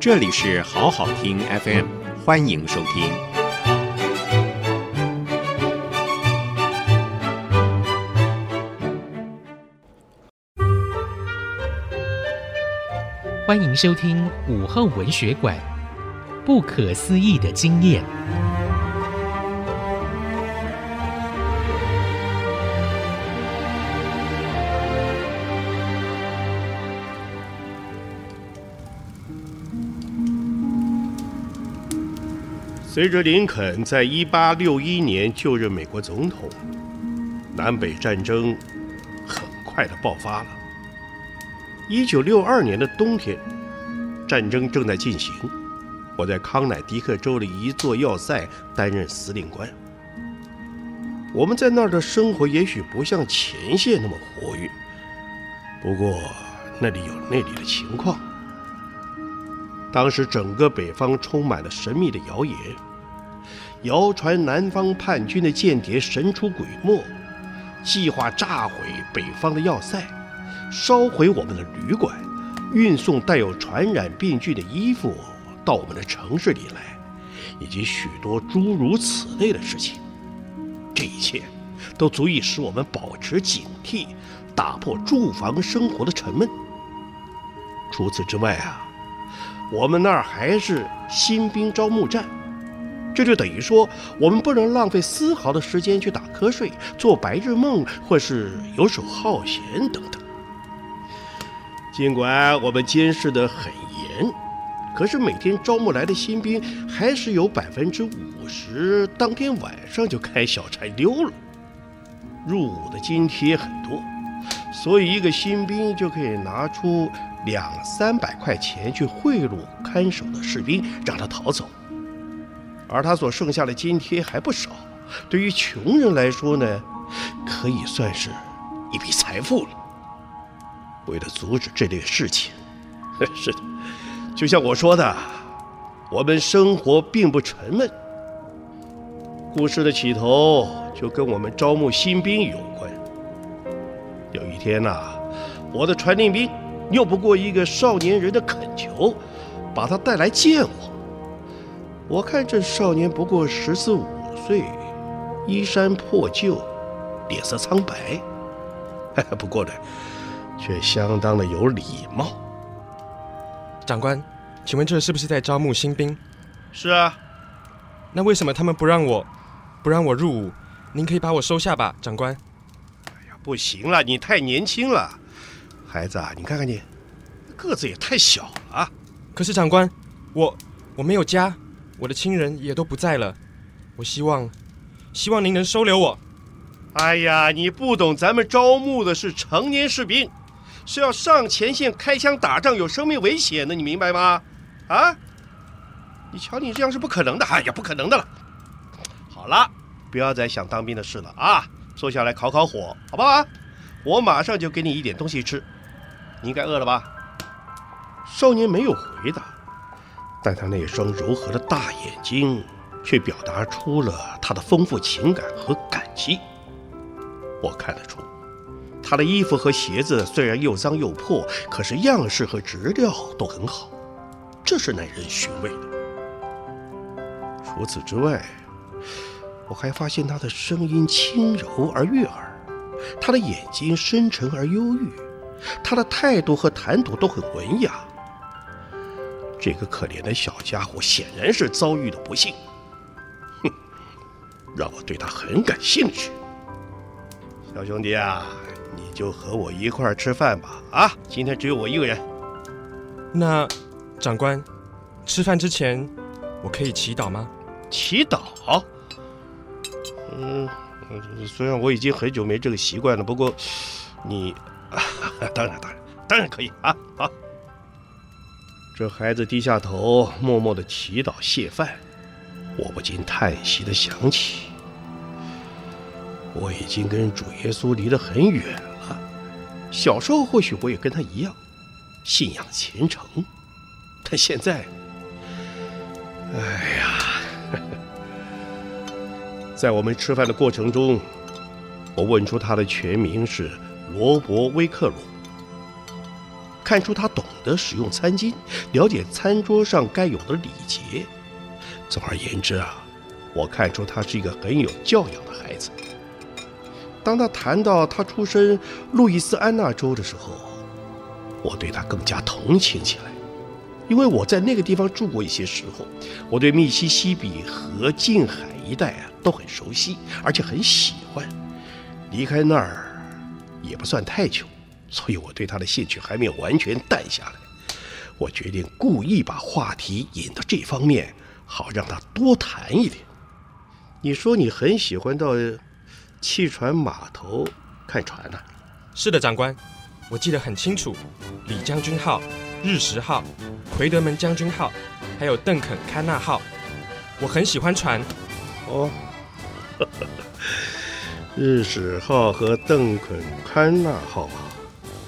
这里是好好听 FM，欢迎收听。欢迎收听午后文学馆，不可思议的经验。随着林肯在一八六一年就任美国总统，南北战争很快的爆发了。一九六二年的冬天，战争正在进行，我在康乃狄克州的一座要塞担任司令官。我们在那儿的生活也许不像前线那么活跃，不过那里有那里的情况。当时整个北方充满了神秘的谣言，谣传南方叛军的间谍神出鬼没，计划炸毁北方的要塞，烧毁我们的旅馆，运送带有传染病菌的衣服到我们的城市里来，以及许多诸如此类的事情。这一切都足以使我们保持警惕，打破住房生活的沉闷。除此之外啊。我们那儿还是新兵招募站，这就等于说，我们不能浪费丝毫的时间去打瞌睡、做白日梦，或是游手好闲等等。尽管我们监视得很严，可是每天招募来的新兵还是有百分之五十当天晚上就开小差溜了。入伍的津贴很多，所以一个新兵就可以拿出。两三百块钱去贿赂看守的士兵，让他逃走，而他所剩下的津贴还不少。对于穷人来说呢，可以算是一笔财富了。为了阻止这类事情，是的，就像我说的，我们生活并不沉闷。故事的起头就跟我们招募新兵有关。有一天呐、我的传令兵。拗不过一个少年人的恳求，把他带来见我。我看这少年不过十四五岁，衣衫破旧，脸色苍白，不过呢，却相当的有礼貌。长官，请问这是不是在招募新兵？是啊。那为什么他们不让我，不让我入伍？您可以把我收下吧，长官。哎呀，不行了，你太年轻了。孩子啊，你看看你，个子也太小了啊！可是长官，我我没有家，我的亲人也都不在了。我希望，希望您能收留我。哎呀，你不懂，咱们招募的是成年士兵，是要上前线开枪打仗，有生命危险的，你明白吗？啊！你瞧你这样是不可能的，哎呀，不可能的了。好了，不要再想当兵的事了啊！坐下来烤烤火，好不好？我马上就给你一点东西吃。你应该饿了吧？少年没有回答，但他那双柔和的大眼睛却表达出了他的丰富情感和感激。我看得出，他的衣服和鞋子虽然又脏又破，可是样式和质料都很好，这是耐人寻味的。除此之外，我还发现他的声音轻柔而悦耳，他的眼睛深沉而忧郁。他的态度和谈吐都很文雅。这个可怜的小家伙显然是遭遇了不幸，哼，让我对他很感兴趣。小兄弟啊，你就和我一块儿吃饭吧。啊，今天只有我一个人。那，长官，吃饭之前我可以祈祷吗？祈祷？嗯，虽然我已经很久没这个习惯了，不过你。啊，当然，当然，当然可以啊！好，这孩子低下头，默默的祈祷谢饭。我不禁叹息的想起，我已经跟主耶稣离得很远了。小时候或许我也跟他一样，信仰虔诚，但现在，哎呀，在我们吃饭的过程中，我问出他的全名是。罗伯·威克鲁，看出他懂得使用餐巾，了解餐桌上该有的礼节。总而言之啊，我看出他是一个很有教养的孩子。当他谈到他出身路易斯安那州的时候，我对他更加同情起来，因为我在那个地方住过一些时候，我对密西西比河近海一带啊都很熟悉，而且很喜欢。离开那儿也不算太久，所以我对他的兴趣还没有完全淡下来。我决定故意把话题引到这方面，好让他多谈一点。你说你很喜欢到汽船码头看船呢？是的，长官，我记得很清楚，李将军号、日食号、奎德门将军号，还有邓肯·堪纳号，我很喜欢船。哦，日食号和邓肯·堪纳号啊，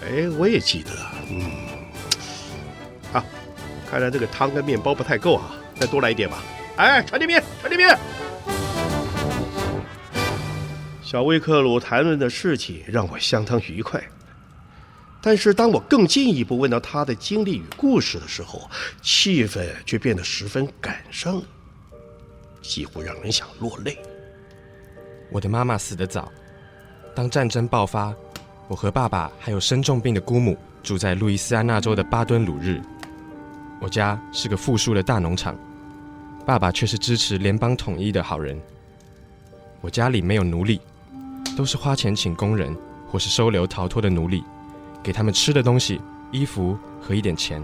哎，我也记得。嗯，啊，看来这个汤跟面包不太够啊，再多来一点吧。哎，传递面，传递面。小威克鲁谈论的事情让我相当愉快，但是当我更进一步问到他的经历与故事的时候，气氛却变得十分感伤，几乎让人想落泪。我的妈妈死得早，当战争爆发，我和爸爸还有生重病的姑母住在路易斯安那州的巴敦鲁日。我家是个富庶的大农场，爸爸却是支持联邦统一的好人。我家里没有奴隶。都是花钱请工人，或是收留逃脱的奴隶，给他们吃的东西、衣服和一点钱，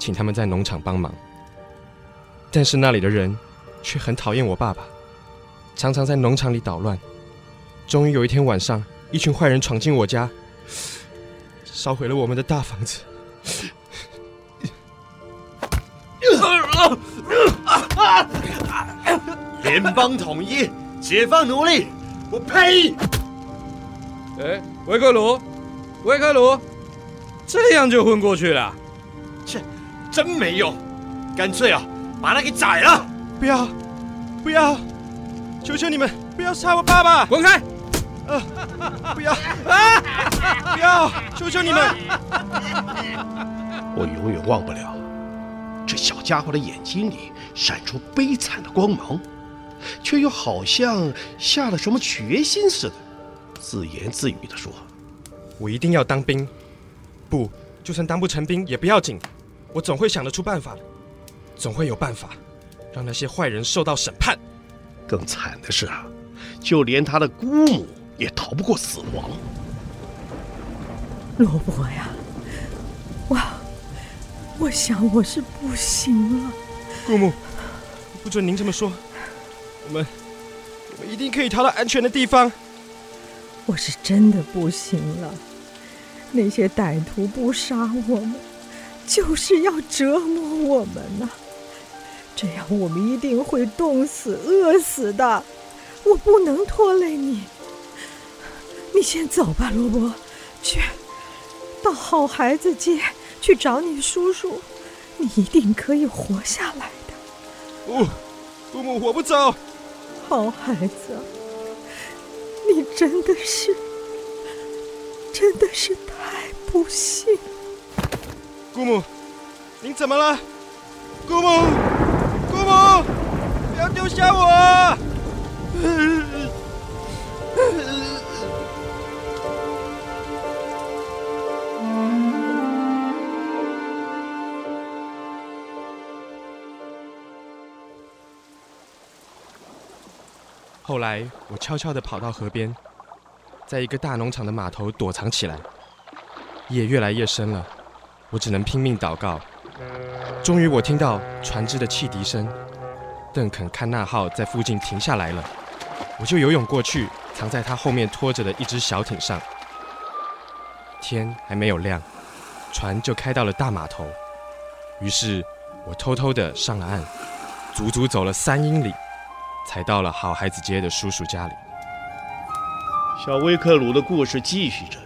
请他们在农场帮忙。但是那里的人却很讨厌我爸爸，常常在农场里捣乱。终于有一天晚上，一群坏人闯进我家，烧毁了我们的大房子。联邦统一，解放奴隶。我呸！哎，维克鲁，维克鲁，这样就混过去了？切，真没用！干脆啊，把他给宰了！不要，不要！求求你们，不要杀我爸爸！滚开！呃，不要啊！不要！求求你们！我永远忘不了，这小家伙的眼睛里闪出悲惨的光芒。却又好像下了什么决心似的，自言自语地说：“我一定要当兵，不，就算当不成兵也不要紧，我总会想得出办法的，总会有办法让那些坏人受到审判。更惨的是啊，就连他的姑母也逃不过死亡。”罗伯呀，我，我想我是不行了。姑母，不准您这么说。我们，我们一定可以逃到安全的地方。我是真的不行了。那些歹徒不杀我们，就是要折磨我们呐、啊。这样我们一定会冻死、饿死的。我不能拖累你。你先走吧，罗伯，去到好孩子街去找你叔叔。你一定可以活下来的。不，姑母，我不走。好孩子，你真的是，真的是太不幸。姑母，您怎么了？姑母，姑母，不要丢下我！后来，我悄悄地跑到河边，在一个大农场的码头躲藏起来。夜越来越深了，我只能拼命祷告。终于，我听到船只的汽笛声，邓肯·看纳号在附近停下来了。我就游泳过去，藏在他后面拖着的一只小艇上。天还没有亮，船就开到了大码头。于是我偷偷地上了岸，足足走了三英里。才到了好孩子街的叔叔家里。小威克鲁的故事继续着。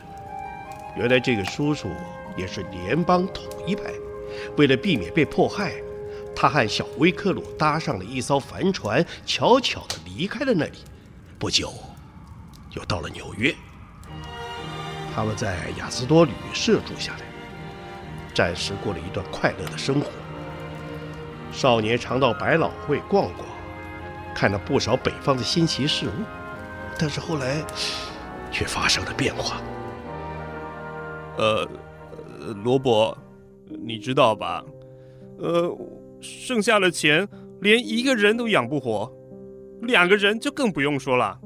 原来这个叔叔也是联邦统一派，为了避免被迫害，他和小威克鲁搭上了一艘帆船，悄悄地离开了那里。不久，又到了纽约。他们在亚斯多旅社住下来。暂时过了一段快乐的生活。少年常到百老汇逛逛，看了不少北方的新奇事物，但是后来却发生了变化。呃，罗伯，你知道吧？呃，剩下的钱连一个人都养不活，两个人就更不用说了。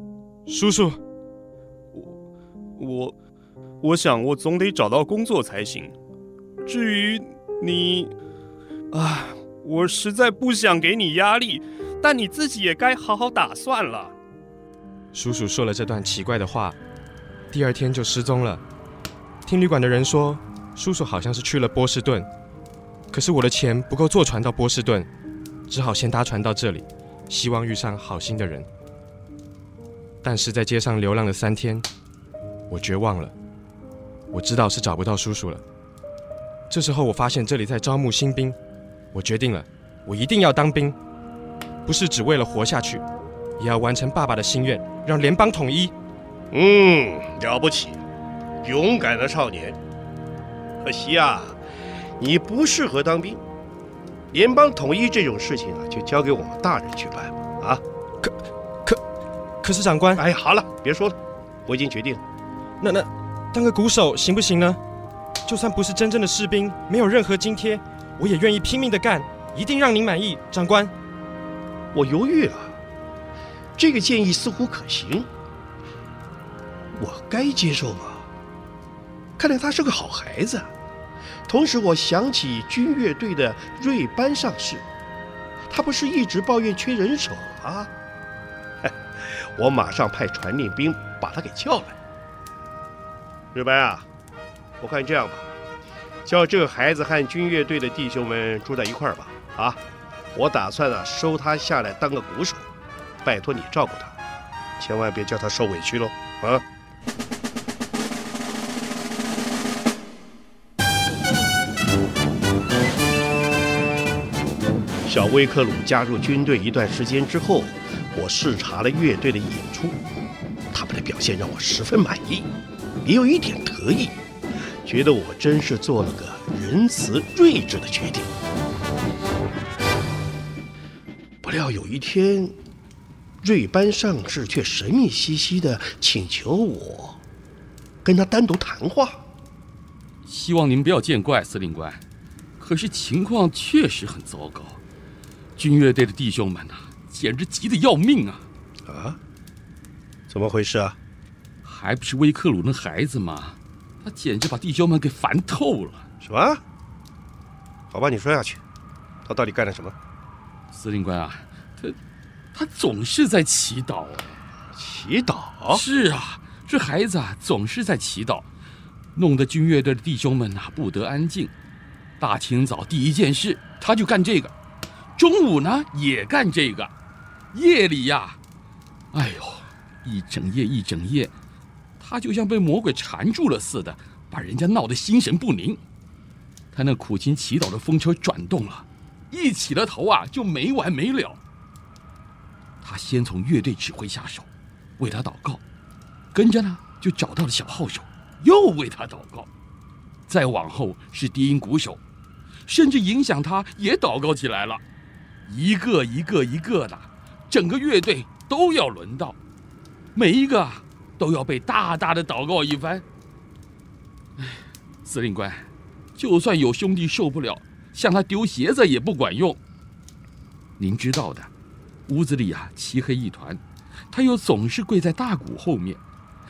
叔叔，我我我想我总得找到工作才行。至于你，啊，我实在不想给你压力，但你自己也该好好打算了。叔叔说了这段奇怪的话，第二天就失踪了。听旅馆的人说，叔叔好像是去了波士顿，可是我的钱不够坐船到波士顿，只好先搭船到这里，希望遇上好心的人。但是在街上流浪了三天，我绝望了。我知道是找不到叔叔了。这时候我发现这里在招募新兵，我决定了，我一定要当兵，不是只为了活下去，也要完成爸爸的心愿，让联邦统一。嗯，了不起，勇敢的少年。可惜啊，你不适合当兵。联邦统一这种事情啊，就交给我们大人去办吧。啊，可可可是长官，哎，好了，别说了，我已经决定了。那那当个鼓手行不行呢？就算不是真正的士兵，没有任何津贴，我也愿意拼命的干，一定让您满意，长官。我犹豫了，这个建议似乎可行，我该接受吗？看来他是个好孩子。同时，我想起军乐队的瑞班上士，他不是一直抱怨缺人手吗？我马上派传令兵把他给叫来。瑞班啊！我看这样吧，叫这个孩子和军乐队的弟兄们住在一块儿吧。啊，我打算啊收他下来当个鼓手，拜托你照顾他，千万别叫他受委屈喽。啊！小威克鲁加入军队一段时间之后，我视察了乐队的演出，他们的表现让我十分满意，也有一点得意。觉得我真是做了个仁慈睿智的决定。料有一天，瑞班上士却神秘兮兮的请求我跟他单独谈话。希望您不要见怪，司令官。可是情况确实很糟糕，军乐队的弟兄们呐、啊，简直急得要命啊！啊？怎么回事啊？还不是威克鲁那孩子吗？他简直把弟兄们给烦透了。什么？好吧，你说下去。他到底干了什么？司令官啊，他他总是在祈祷。祈祷？是啊，这孩子啊总是在祈祷，弄得军乐队的弟兄们呐、啊、不得安静。大清早第一件事他就干这个，中午呢也干这个，夜里呀，哎呦，一整夜一整夜。他就像被魔鬼缠住了似的，把人家闹得心神不宁。他那苦心祈祷的风车转动了，一起了头啊就没完没了。他先从乐队指挥下手，为他祷告，跟着呢就找到了小号手，又为他祷告。再往后是低音鼓手，甚至影响他也祷告起来了。一个一个一个的，整个乐队都要轮到，每一个。都要被大大的祷告一番。哎，司令官，就算有兄弟受不了，向他丢鞋子也不管用。您知道的，屋子里啊漆黑一团，他又总是跪在大鼓后面，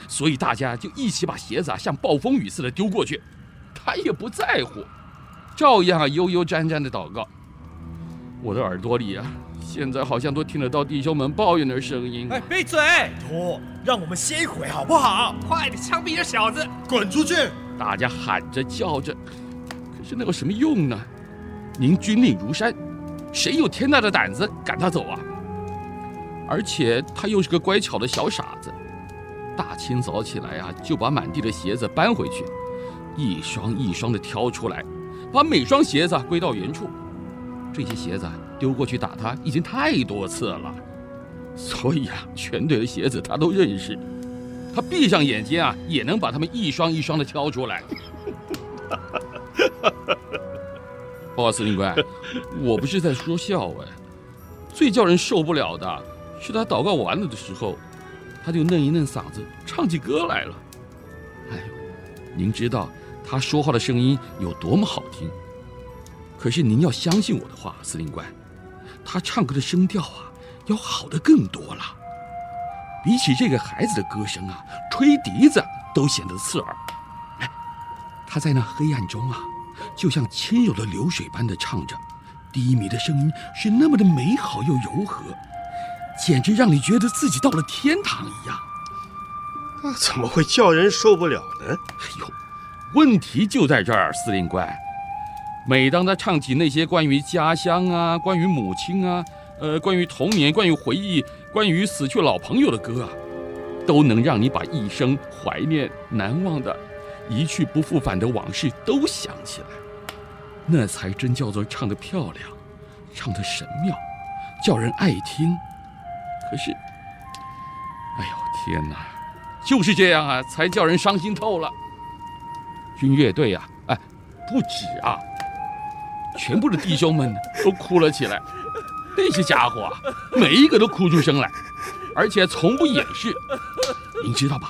所以大家就一起把鞋子啊像暴风雨似的丢过去，他也不在乎，照样啊悠悠沾沾的祷告。我的耳朵里啊。现在好像都听得到弟兄们抱怨的声音。哎，闭嘴！托，让我们歇一会好不好？快点枪毙这小子，滚出去！大家喊着叫着，可是那有什么用呢？您军令如山，谁有天大的胆子赶他走啊？而且他又是个乖巧的小傻子，大清早起来啊，就把满地的鞋子搬回去，一双一双的挑出来，把每双鞋子归到原处。这些鞋子丢过去打他已经太多次了，所以啊，全队的鞋子他都认识。他闭上眼睛啊，也能把他们一双一双的挑出来。报告司令官，我不是在说笑哎，最叫人受不了的是他祷告完了的时候，他就嫩一嫩嗓子唱起歌来了。哎，您知道他说话的声音有多么好听，可是您要相信我的话，司令官，他唱歌的声调啊，要好得更多了。比起这个孩子的歌声啊，吹笛子都显得刺耳。哎，他在那黑暗中啊。就像轻柔的流水般的唱着，低迷的声音是那么的美好又柔和，简直让你觉得自己到了天堂一样。那怎么会叫人受不了呢？哎呦，问题就在这儿，司令官。每当他唱起那些关于家乡啊、关于母亲啊、呃、关于童年、关于回忆、关于死去老朋友的歌啊，都能让你把一生怀念、难忘的。一去不复返的往事都想起来，那才真叫做唱得漂亮，唱得神妙，叫人爱听。可是，哎呦天哪，就是这样啊，才叫人伤心透了。军乐队呀，哎，不止啊，全部的弟兄们都哭了起来。那些家伙啊，每一个都哭出声来，而且从不掩饰。您知道吧？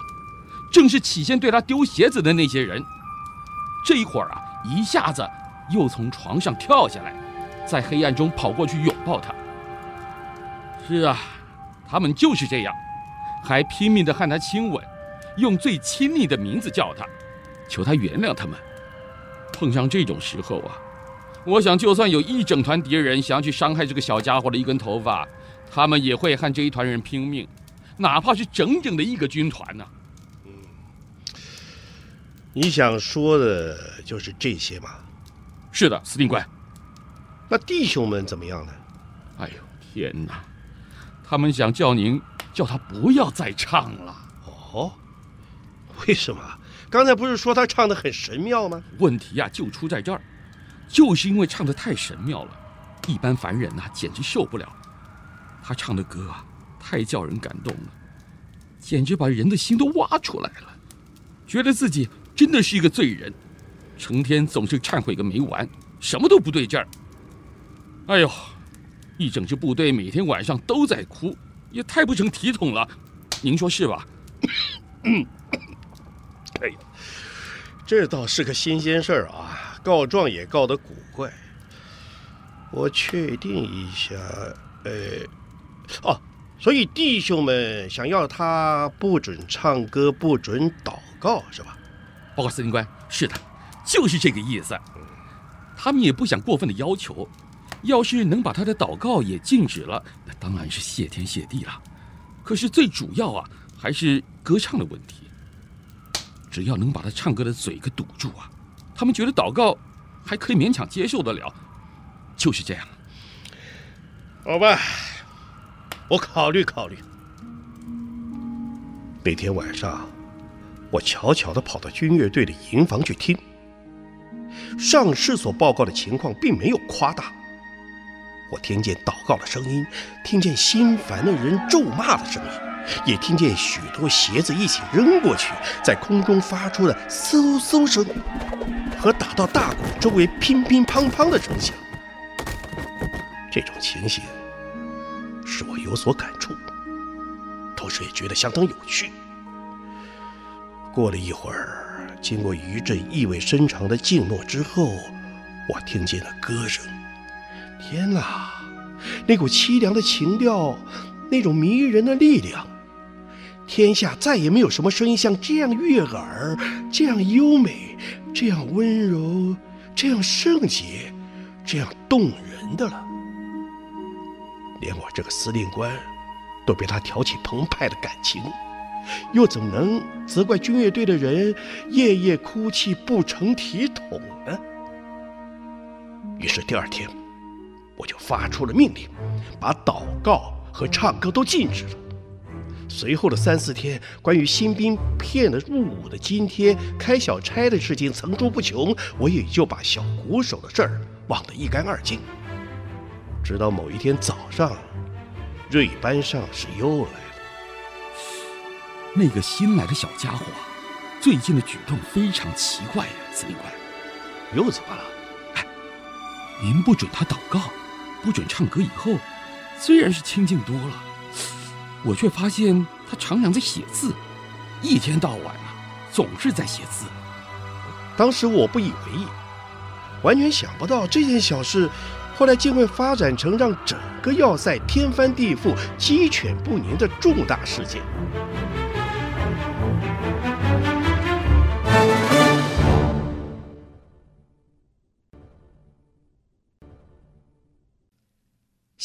正是起先对他丢鞋子的那些人，这一会儿啊，一下子又从床上跳下来，在黑暗中跑过去拥抱他。是啊，他们就是这样，还拼命地和他亲吻，用最亲昵的名字叫他，求他原谅他们。碰上这种时候啊，我想就算有一整团敌人想要去伤害这个小家伙的一根头发，他们也会和这一团人拼命，哪怕是整整的一个军团呢。你想说的就是这些吗？是的，司令官。那弟兄们怎么样呢？哎呦，天哪！他们想叫您叫他不要再唱了。哦，为什么？刚才不是说他唱的很神妙吗？问题呀，就出在这儿，就是因为唱的太神妙了，一般凡人呐，简直受不了。他唱的歌啊，太叫人感动了，简直把人的心都挖出来了，觉得自己。真的是一个罪人，成天总是忏悔个没完，什么都不对劲儿。哎呦，一整支部队每天晚上都在哭，也太不成体统了，您说是吧？哎呀，这倒是个新鲜事儿啊，告状也告得古怪。我确定一下，呃，哦，所以弟兄们想要他不准唱歌，不准祷告，是吧？报告司令官，是的，就是这个意思。他们也不想过分的要求，要是能把他的祷告也禁止了，那当然是谢天谢地了。可是最主要啊，还是歌唱的问题。只要能把他唱歌的嘴给堵住啊，他们觉得祷告还可以勉强接受得了。就是这样。好吧，我考虑考虑。那天晚上。我悄悄地跑到军乐队的营房去听，上士所报告的情况并没有夸大。我听见祷告的声音，听见心烦的人咒骂的声音，也听见许多鞋子一起扔过去，在空中发出的嗖嗖声，和打到大鼓周围乒乒乓乓的声响。这种情形使我有所感触，同时也觉得相当有趣。过了一会儿，经过一阵意味深长的静默之后，我听见了歌声。天哪，那股凄凉的情调，那种迷人的力量，天下再也没有什么声音像这样悦耳、这样优美、这样温柔、这样圣洁、这样动人的了。连我这个司令官，都被他挑起澎湃的感情。又怎么能责怪军乐队的人夜夜哭泣不成体统呢？于是第二天，我就发出了命令，把祷告和唱歌都禁止了。随后的三四天，关于新兵骗了入伍的津贴、开小差的事情层出不穷，我也就把小鼓手的事儿忘得一干二净。直到某一天早上，瑞班上士又来。那个新来的小家伙，最近的举动非常奇怪呀，司令官。又怎么了？哎，您不准他祷告，不准唱歌以后，虽然是清静多了，我却发现他常常在写字，一天到晚啊，总是在写字。当时我不以为意，完全想不到这件小事，后来竟会发展成让整个要塞天翻地覆、鸡犬不宁的重大事件。